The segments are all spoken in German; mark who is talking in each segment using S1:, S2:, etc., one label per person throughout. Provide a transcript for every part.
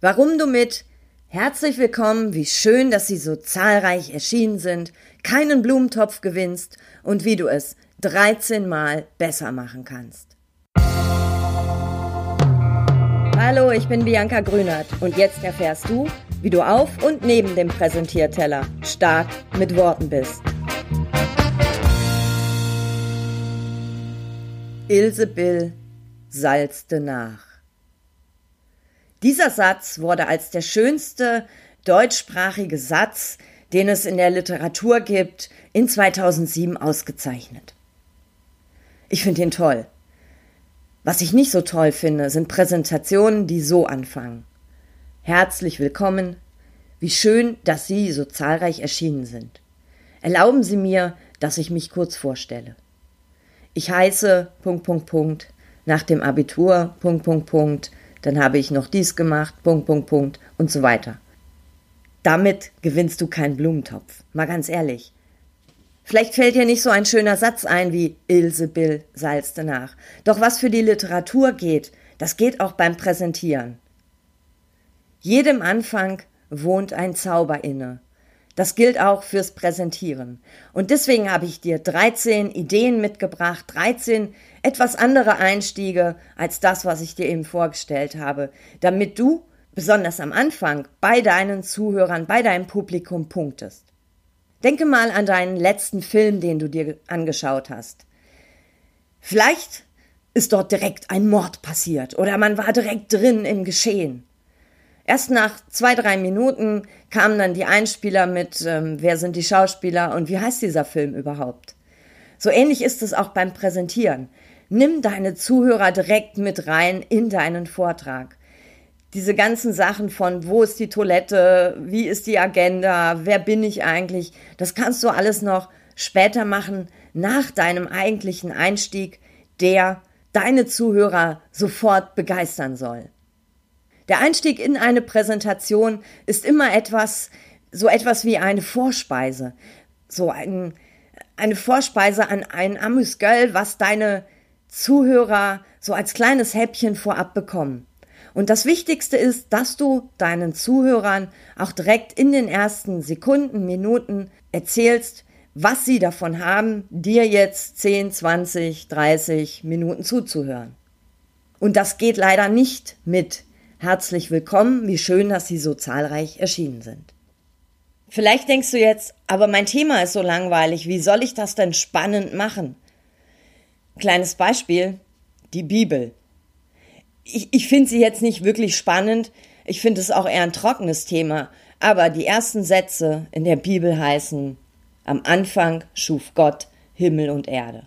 S1: Warum du mit Herzlich willkommen, wie schön, dass Sie so zahlreich erschienen sind, keinen Blumentopf gewinnst und wie du es 13 Mal besser machen kannst. Hallo, ich bin Bianca Grünert und jetzt erfährst du, wie du auf und neben dem Präsentierteller stark mit Worten bist. Ilse Bill salzte nach. Dieser Satz wurde als der schönste deutschsprachige Satz, den es in der Literatur gibt, in 2007 ausgezeichnet. Ich finde ihn toll. Was ich nicht so toll finde, sind Präsentationen, die so anfangen. Herzlich willkommen. Wie schön, dass Sie so zahlreich erschienen sind. Erlauben Sie mir, dass ich mich kurz vorstelle. Ich heiße Punkt Punkt Punkt nach dem Abitur Punkt Punkt Punkt dann habe ich noch dies gemacht, Punkt, Punkt, Punkt und so weiter. Damit gewinnst du keinen Blumentopf. Mal ganz ehrlich. Vielleicht fällt dir nicht so ein schöner Satz ein wie Ilse Bill salzte nach. Doch was für die Literatur geht, das geht auch beim Präsentieren. Jedem Anfang wohnt ein Zauber inne. Das gilt auch fürs Präsentieren. Und deswegen habe ich dir 13 Ideen mitgebracht, 13 etwas andere Einstiege als das, was ich dir eben vorgestellt habe, damit du besonders am Anfang bei deinen Zuhörern, bei deinem Publikum punktest. Denke mal an deinen letzten Film, den du dir angeschaut hast. Vielleicht ist dort direkt ein Mord passiert oder man war direkt drin im Geschehen. Erst nach zwei, drei Minuten kamen dann die Einspieler mit, ähm, wer sind die Schauspieler und wie heißt dieser Film überhaupt. So ähnlich ist es auch beim Präsentieren. Nimm deine Zuhörer direkt mit rein in deinen Vortrag. Diese ganzen Sachen von wo ist die Toilette, wie ist die Agenda, wer bin ich eigentlich, das kannst du alles noch später machen, nach deinem eigentlichen Einstieg, der deine Zuhörer sofort begeistern soll. Der Einstieg in eine Präsentation ist immer etwas, so etwas wie eine Vorspeise. So ein, eine Vorspeise an ein Amüsgöl, was deine Zuhörer so als kleines Häppchen vorab bekommen. Und das Wichtigste ist, dass du deinen Zuhörern auch direkt in den ersten Sekunden, Minuten erzählst, was sie davon haben, dir jetzt 10, 20, 30 Minuten zuzuhören. Und das geht leider nicht mit Herzlich willkommen, wie schön, dass Sie so zahlreich erschienen sind. Vielleicht denkst du jetzt, aber mein Thema ist so langweilig, wie soll ich das denn spannend machen? Kleines Beispiel, die Bibel. Ich, ich finde sie jetzt nicht wirklich spannend, ich finde es auch eher ein trockenes Thema, aber die ersten Sätze in der Bibel heißen, am Anfang schuf Gott Himmel und Erde.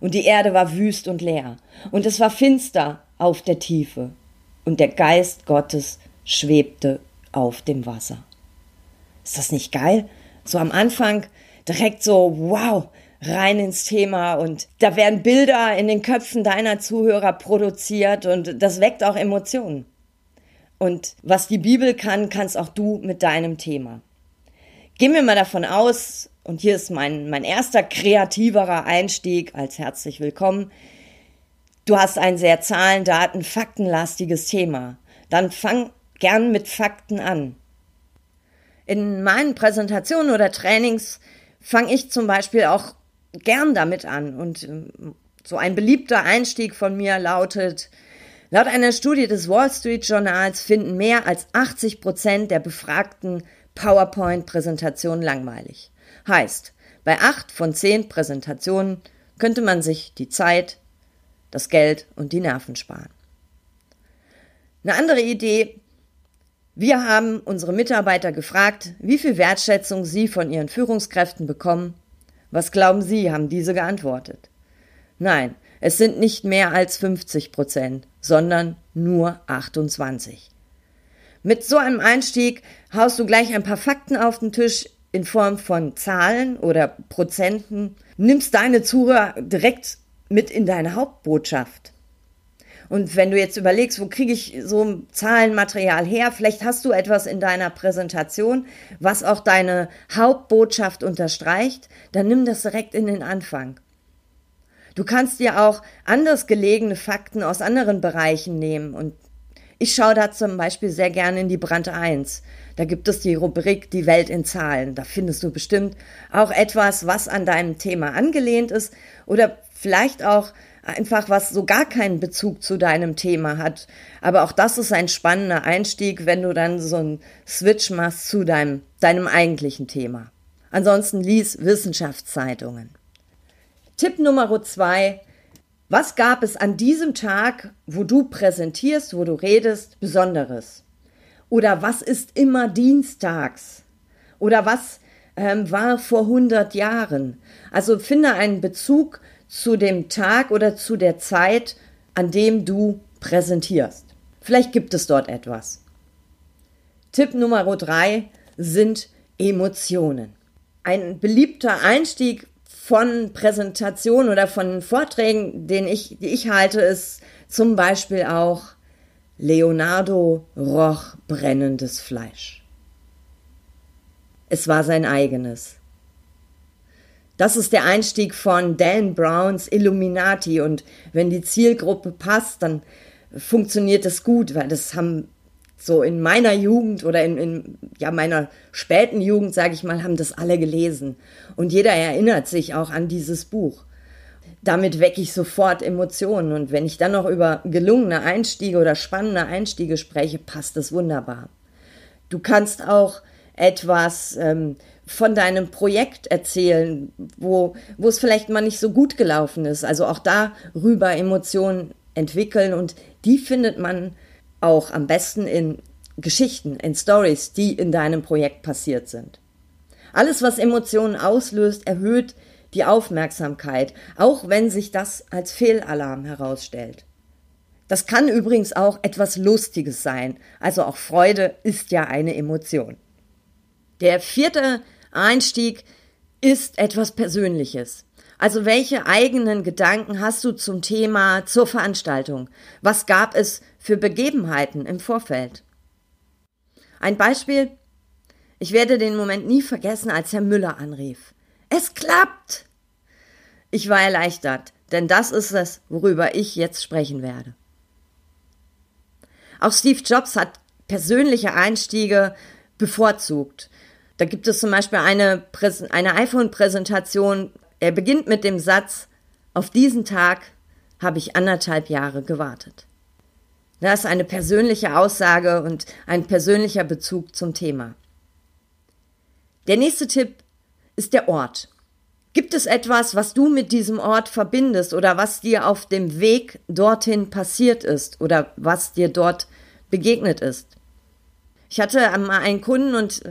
S1: Und die Erde war wüst und leer, und es war finster auf der Tiefe, und der Geist Gottes schwebte auf dem Wasser. Ist das nicht geil? So am Anfang direkt so, wow, rein ins Thema und da werden Bilder in den Köpfen deiner Zuhörer produziert und das weckt auch Emotionen. Und was die Bibel kann, kannst auch du mit deinem Thema. Gehen wir mal davon aus, und hier ist mein, mein erster kreativerer Einstieg als herzlich willkommen, Du hast ein sehr Zahlen, Daten, Faktenlastiges Thema. Dann fang gern mit Fakten an. In meinen Präsentationen oder Trainings fange ich zum Beispiel auch gern damit an. Und ähm, so ein beliebter Einstieg von mir lautet, laut einer Studie des Wall Street Journals finden mehr als 80 Prozent der Befragten PowerPoint-Präsentationen langweilig. Heißt, bei acht von zehn Präsentationen könnte man sich die Zeit, das Geld und die Nerven sparen. Eine andere Idee. Wir haben unsere Mitarbeiter gefragt, wie viel Wertschätzung sie von ihren Führungskräften bekommen. Was glauben Sie, haben diese geantwortet? Nein, es sind nicht mehr als 50 Prozent, sondern nur 28. Mit so einem Einstieg haust du gleich ein paar Fakten auf den Tisch in Form von Zahlen oder Prozenten, nimmst deine Zuhörer direkt mit in deine Hauptbotschaft. Und wenn du jetzt überlegst, wo kriege ich so Zahlenmaterial her, vielleicht hast du etwas in deiner Präsentation, was auch deine Hauptbotschaft unterstreicht, dann nimm das direkt in den Anfang. Du kannst dir auch anders gelegene Fakten aus anderen Bereichen nehmen und Ich schaue da zum Beispiel sehr gerne in die Brand 1. Da gibt es die Rubrik Die Welt in Zahlen. Da findest du bestimmt auch etwas, was an deinem Thema angelehnt ist oder vielleicht auch einfach was so gar keinen Bezug zu deinem Thema hat. Aber auch das ist ein spannender Einstieg, wenn du dann so einen Switch machst zu deinem, deinem eigentlichen Thema. Ansonsten lies Wissenschaftszeitungen. Tipp Nummer zwei. Was gab es an diesem Tag, wo du präsentierst, wo du redest, Besonderes? Oder was ist immer dienstags? Oder was ähm, war vor 100 Jahren? Also finde einen Bezug zu dem Tag oder zu der Zeit, an dem du präsentierst. Vielleicht gibt es dort etwas. Tipp Nummer drei sind Emotionen. Ein beliebter Einstieg von Präsentationen oder von Vorträgen, den ich, die ich halte, ist zum Beispiel auch Leonardo roch brennendes Fleisch. Es war sein eigenes. Das ist der Einstieg von Dan Browns Illuminati und wenn die Zielgruppe passt, dann funktioniert das gut, weil das haben so in meiner Jugend oder in, in ja meiner späten Jugend, sage ich mal, haben das alle gelesen und jeder erinnert sich auch an dieses Buch. Damit wecke ich sofort Emotionen und wenn ich dann noch über gelungene Einstiege oder spannende Einstiege spreche, passt das wunderbar. Du kannst auch etwas ähm, von deinem Projekt erzählen, wo, wo es vielleicht mal nicht so gut gelaufen ist. Also auch darüber Emotionen entwickeln und die findet man auch am besten in Geschichten, in Stories, die in deinem Projekt passiert sind. Alles, was Emotionen auslöst, erhöht die Aufmerksamkeit, auch wenn sich das als Fehlalarm herausstellt. Das kann übrigens auch etwas Lustiges sein, also auch Freude ist ja eine Emotion. Der vierte Einstieg ist etwas Persönliches. Also welche eigenen Gedanken hast du zum Thema, zur Veranstaltung? Was gab es für Begebenheiten im Vorfeld? Ein Beispiel. Ich werde den Moment nie vergessen, als Herr Müller anrief. Es klappt! Ich war erleichtert, denn das ist es, worüber ich jetzt sprechen werde. Auch Steve Jobs hat persönliche Einstiege bevorzugt. Da gibt es zum Beispiel eine, eine iPhone-Präsentation. Er beginnt mit dem Satz, auf diesen Tag habe ich anderthalb Jahre gewartet. Das ist eine persönliche Aussage und ein persönlicher Bezug zum Thema. Der nächste Tipp ist der Ort. Gibt es etwas, was du mit diesem Ort verbindest oder was dir auf dem Weg dorthin passiert ist oder was dir dort begegnet ist? Ich hatte mal einen Kunden und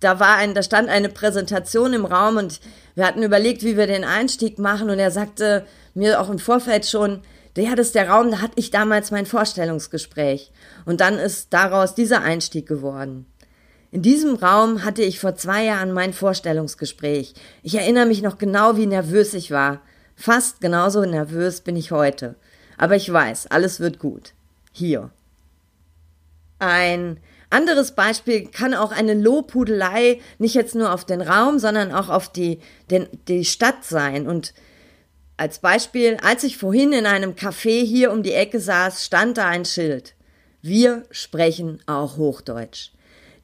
S1: da war ein, da stand eine Präsentation im Raum und wir hatten überlegt, wie wir den Einstieg machen und er sagte mir auch im Vorfeld schon, ja, das ist der Raum, da hatte ich damals mein Vorstellungsgespräch und dann ist daraus dieser Einstieg geworden. In diesem Raum hatte ich vor zwei Jahren mein Vorstellungsgespräch. Ich erinnere mich noch genau, wie nervös ich war. Fast genauso nervös bin ich heute. Aber ich weiß, alles wird gut. Hier. Ein anderes Beispiel kann auch eine Lobhudelei nicht jetzt nur auf den Raum, sondern auch auf die, den, die Stadt sein. Und als Beispiel, als ich vorhin in einem Café hier um die Ecke saß, stand da ein Schild. Wir sprechen auch Hochdeutsch.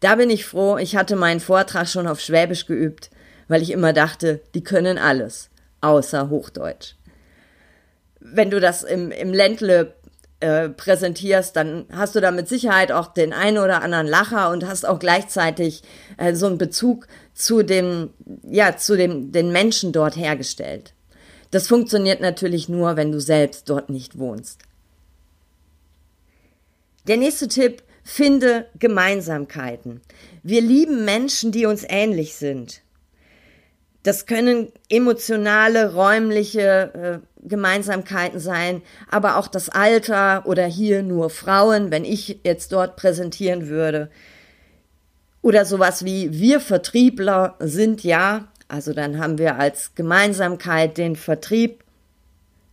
S1: Da bin ich froh, ich hatte meinen Vortrag schon auf Schwäbisch geübt, weil ich immer dachte, die können alles, außer Hochdeutsch. Wenn du das im, im Ländle äh, präsentierst, dann hast du da mit Sicherheit auch den einen oder anderen Lacher und hast auch gleichzeitig äh, so einen Bezug zu dem, ja, zu dem, den Menschen dort hergestellt. Das funktioniert natürlich nur, wenn du selbst dort nicht wohnst. Der nächste Tipp, finde Gemeinsamkeiten. Wir lieben Menschen, die uns ähnlich sind. Das können emotionale, räumliche äh, Gemeinsamkeiten sein, aber auch das Alter oder hier nur Frauen, wenn ich jetzt dort präsentieren würde. Oder sowas wie wir Vertriebler sind ja, also dann haben wir als Gemeinsamkeit den Vertrieb.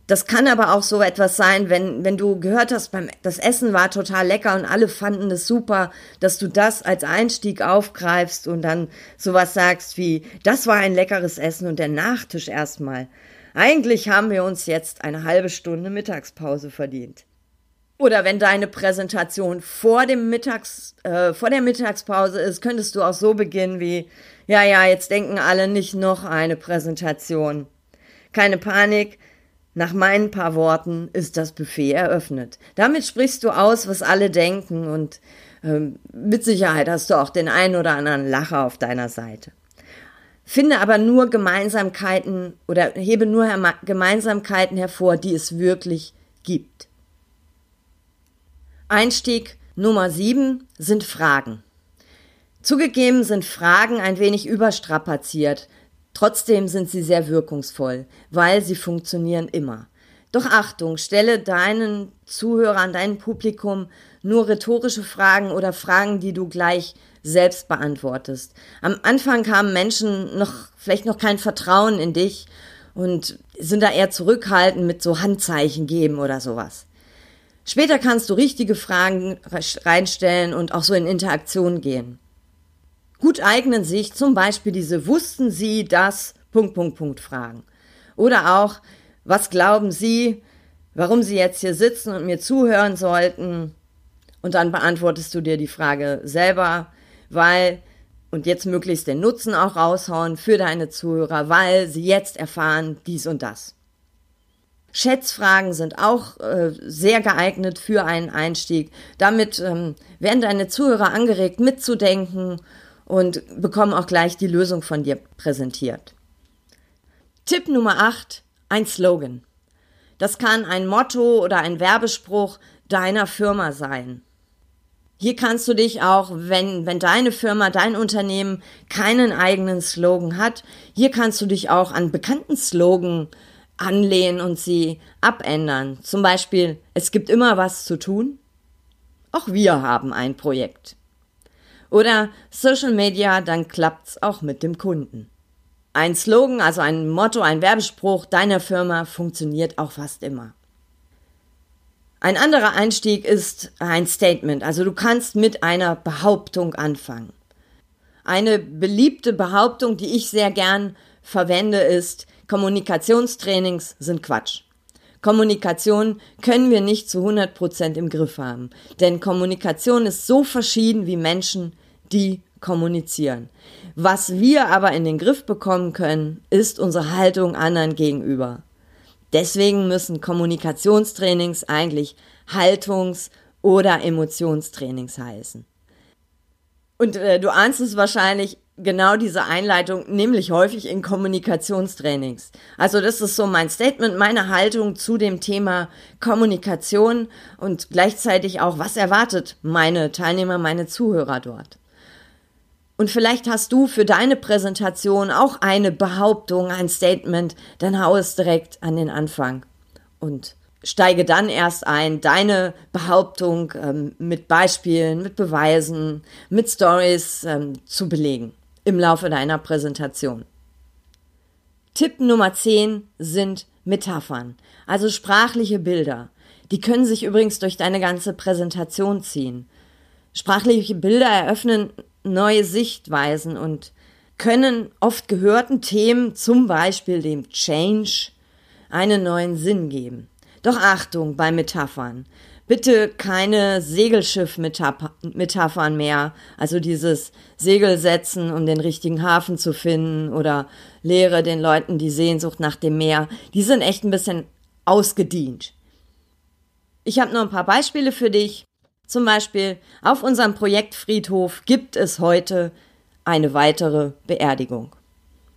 S1: Das kann aber auch so etwas sein, wenn, wenn du gehört hast, beim, das Essen war total lecker und alle fanden es super, dass du das als Einstieg aufgreifst und dann sowas sagst wie, das war ein leckeres Essen und der Nachtisch erstmal. Eigentlich haben wir uns jetzt eine halbe Stunde Mittagspause verdient. Oder wenn deine Präsentation vor dem Mittags, äh, vor der Mittagspause ist, könntest du auch so beginnen wie, ja, ja, jetzt denken alle nicht noch eine Präsentation. Keine Panik. Nach meinen paar Worten ist das Buffet eröffnet. Damit sprichst du aus, was alle denken und ähm, mit Sicherheit hast du auch den einen oder anderen Lacher auf deiner Seite. Finde aber nur Gemeinsamkeiten oder hebe nur Gemeinsamkeiten hervor, die es wirklich gibt. Einstieg Nummer sieben sind Fragen. Zugegeben sind Fragen ein wenig überstrapaziert, trotzdem sind sie sehr wirkungsvoll, weil sie funktionieren immer. Doch Achtung, stelle deinen Zuhörern, deinem Publikum nur rhetorische Fragen oder Fragen, die du gleich selbst beantwortest. Am Anfang haben Menschen noch vielleicht noch kein Vertrauen in dich und sind da eher zurückhaltend mit so Handzeichen geben oder sowas. Später kannst du richtige Fragen reinstellen und auch so in Interaktion gehen. Gut eignen sich zum Beispiel diese Wussten Sie das Punkt, Punkt, Punkt Fragen. Oder auch, was glauben Sie, warum Sie jetzt hier sitzen und mir zuhören sollten? Und dann beantwortest du dir die Frage selber, weil, und jetzt möglichst den Nutzen auch raushauen für deine Zuhörer, weil sie jetzt erfahren dies und das. Schätzfragen sind auch äh, sehr geeignet für einen Einstieg. Damit ähm, werden deine Zuhörer angeregt, mitzudenken und bekommen auch gleich die Lösung von dir präsentiert. Tipp Nummer 8, ein Slogan. Das kann ein Motto oder ein Werbespruch deiner Firma sein. Hier kannst du dich auch, wenn, wenn deine Firma, dein Unternehmen keinen eigenen Slogan hat, hier kannst du dich auch an bekannten Slogan anlehnen und sie abändern. Zum Beispiel, es gibt immer was zu tun. Auch wir haben ein Projekt. Oder Social Media, dann klappt's auch mit dem Kunden. Ein Slogan, also ein Motto, ein Werbespruch deiner Firma funktioniert auch fast immer. Ein anderer Einstieg ist ein Statement, also du kannst mit einer Behauptung anfangen. Eine beliebte Behauptung, die ich sehr gern verwende, ist, Kommunikationstrainings sind Quatsch. Kommunikation können wir nicht zu 100 Prozent im Griff haben. Denn Kommunikation ist so verschieden wie Menschen, die kommunizieren. Was wir aber in den Griff bekommen können, ist unsere Haltung anderen gegenüber. Deswegen müssen Kommunikationstrainings eigentlich Haltungs- oder Emotionstrainings heißen. Und äh, du ahnst es wahrscheinlich, genau diese Einleitung, nämlich häufig in Kommunikationstrainings. Also das ist so mein Statement, meine Haltung zu dem Thema Kommunikation und gleichzeitig auch, was erwartet meine Teilnehmer, meine Zuhörer dort. Und vielleicht hast du für deine Präsentation auch eine Behauptung, ein Statement, dann hau es direkt an den Anfang und steige dann erst ein, deine Behauptung ähm, mit Beispielen, mit Beweisen, mit Stories ähm, zu belegen im Laufe deiner Präsentation. Tipp Nummer 10 sind Metaphern, also sprachliche Bilder. Die können sich übrigens durch deine ganze Präsentation ziehen. Sprachliche Bilder eröffnen neue Sichtweisen und können oft gehörten Themen, zum Beispiel dem Change, einen neuen Sinn geben. Doch Achtung bei Metaphern. Bitte keine Segelschiff-Metaphern mehr, also dieses Segel setzen, um den richtigen Hafen zu finden oder lehre den Leuten die Sehnsucht nach dem Meer. Die sind echt ein bisschen ausgedient. Ich habe noch ein paar Beispiele für dich. Zum Beispiel auf unserem Projektfriedhof gibt es heute eine weitere Beerdigung,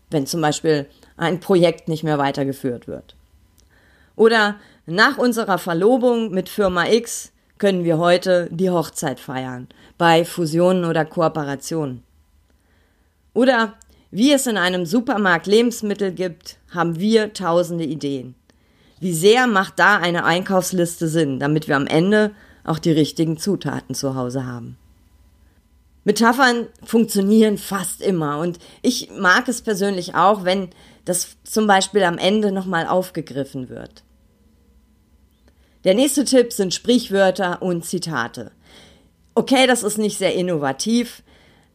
S1: wenn zum Beispiel ein Projekt nicht mehr weitergeführt wird. Oder nach unserer Verlobung mit Firma X können wir heute die Hochzeit feiern, bei Fusionen oder Kooperationen. Oder wie es in einem Supermarkt Lebensmittel gibt, haben wir tausende Ideen. Wie sehr macht da eine Einkaufsliste Sinn, damit wir am Ende auch die richtigen Zutaten zu Hause haben? Metaphern funktionieren fast immer und ich mag es persönlich auch, wenn das zum Beispiel am Ende nochmal aufgegriffen wird. Der nächste Tipp sind Sprichwörter und Zitate. Okay, das ist nicht sehr innovativ.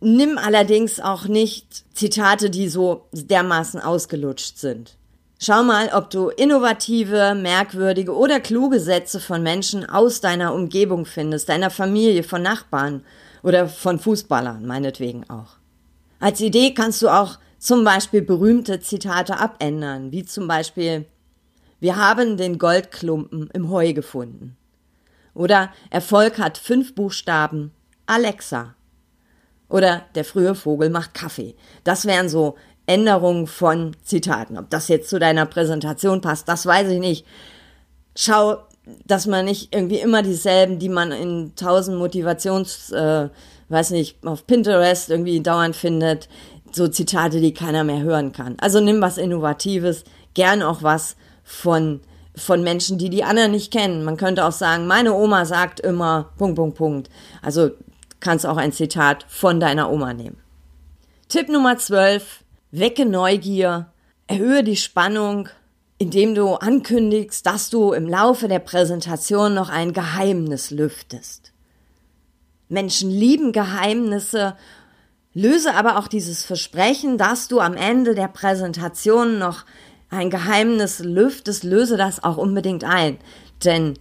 S1: Nimm allerdings auch nicht Zitate, die so dermaßen ausgelutscht sind. Schau mal, ob du innovative, merkwürdige oder kluge Sätze von Menschen aus deiner Umgebung findest, deiner Familie, von Nachbarn oder von Fußballern, meinetwegen auch. Als Idee kannst du auch zum Beispiel berühmte Zitate abändern, wie zum Beispiel Wir haben den Goldklumpen im Heu gefunden. Oder Erfolg hat fünf Buchstaben Alexa. Oder der frühe Vogel macht Kaffee. Das wären so Änderungen von Zitaten. Ob das jetzt zu deiner Präsentation passt, das weiß ich nicht. Schau, dass man nicht irgendwie immer dieselben, die man in tausend Motivations, äh, weiß nicht, auf Pinterest irgendwie dauernd findet, so Zitate, die keiner mehr hören kann. Also nimm was Innovatives, gern auch was von von Menschen, die die anderen nicht kennen. Man könnte auch sagen, meine Oma sagt immer Punkt, Punkt, Punkt. Also kannst auch ein Zitat von deiner Oma nehmen. Tipp Nummer 12. Wecke Neugier, erhöhe die Spannung, indem du ankündigst, dass du im Laufe der Präsentation noch ein Geheimnis lüftest. Menschen lieben Geheimnisse, löse aber auch dieses Versprechen, dass du am Ende der Präsentation noch ein Geheimnis lüftest, löse das auch unbedingt ein. Denn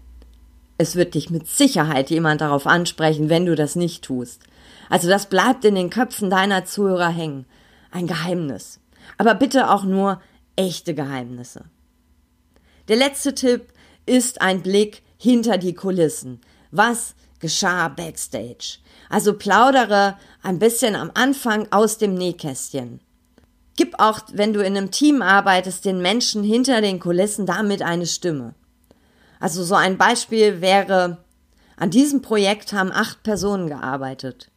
S1: es wird dich mit Sicherheit jemand darauf ansprechen, wenn du das nicht tust. Also das bleibt in den Köpfen deiner Zuhörer hängen. Ein Geheimnis. Aber bitte auch nur echte Geheimnisse. Der letzte Tipp ist ein Blick hinter die Kulissen. Was geschah backstage? Also plaudere ein bisschen am Anfang aus dem Nähkästchen. Gib auch, wenn du in einem Team arbeitest, den Menschen hinter den Kulissen damit eine Stimme. Also so ein Beispiel wäre, an diesem Projekt haben acht Personen gearbeitet.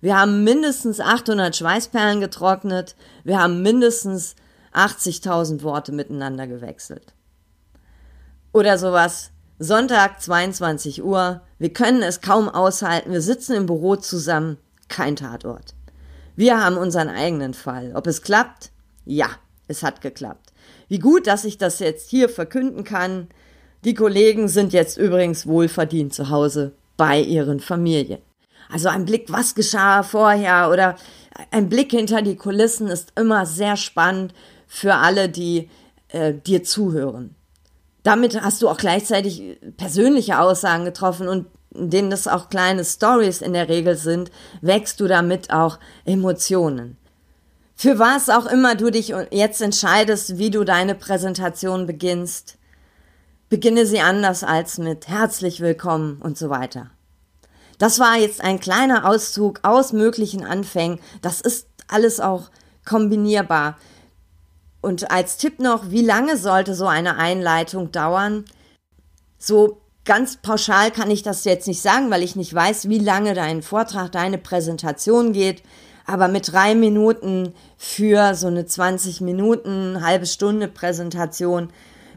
S1: Wir haben mindestens 800 Schweißperlen getrocknet. Wir haben mindestens 80.000 Worte miteinander gewechselt. Oder sowas. Sonntag 22 Uhr. Wir können es kaum aushalten. Wir sitzen im Büro zusammen. Kein Tatort. Wir haben unseren eigenen Fall. Ob es klappt? Ja, es hat geklappt. Wie gut, dass ich das jetzt hier verkünden kann. Die Kollegen sind jetzt übrigens wohlverdient zu Hause bei ihren Familien. Also ein Blick, was geschah vorher oder ein Blick hinter die Kulissen ist immer sehr spannend für alle, die äh, dir zuhören. Damit hast du auch gleichzeitig persönliche Aussagen getroffen und denen das auch kleine Stories in der Regel sind, wächst du damit auch Emotionen. Für was auch immer du dich jetzt entscheidest, wie du deine Präsentation beginnst, beginne sie anders als mit herzlich willkommen und so weiter. Das war jetzt ein kleiner Auszug aus möglichen Anfängen. Das ist alles auch kombinierbar. Und als Tipp noch, wie lange sollte so eine Einleitung dauern? So Ganz pauschal kann ich das jetzt nicht sagen, weil ich nicht weiß, wie lange dein Vortrag, deine Präsentation geht. Aber mit drei Minuten für so eine 20 Minuten, halbe Stunde Präsentation,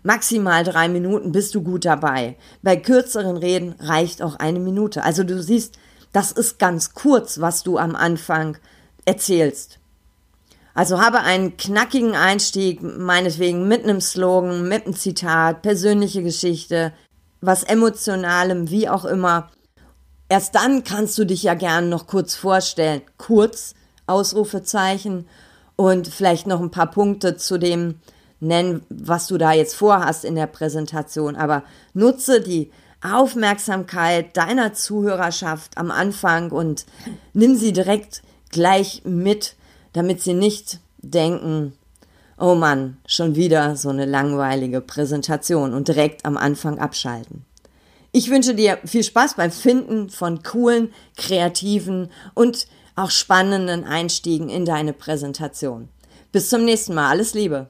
S1: maximal drei Minuten bist du gut dabei. Bei kürzeren Reden reicht auch eine Minute. Also du siehst, das ist ganz kurz, was du am Anfang erzählst. Also habe einen knackigen Einstieg, meinetwegen mit einem Slogan, mit einem Zitat, persönliche Geschichte, was Emotionalem, wie auch immer. Erst dann kannst du dich ja gern noch kurz vorstellen. Kurz, Ausrufezeichen und vielleicht noch ein paar Punkte zu dem nennen, was du da jetzt vorhast in der Präsentation. Aber nutze die Aufmerksamkeit deiner Zuhörerschaft am Anfang und nimm sie direkt gleich mit, damit sie nicht denken, Oh Mann, schon wieder so eine langweilige Präsentation und direkt am Anfang abschalten. Ich wünsche dir viel Spaß beim Finden von coolen, kreativen und auch spannenden Einstiegen in deine Präsentation. Bis zum nächsten Mal. Alles Liebe.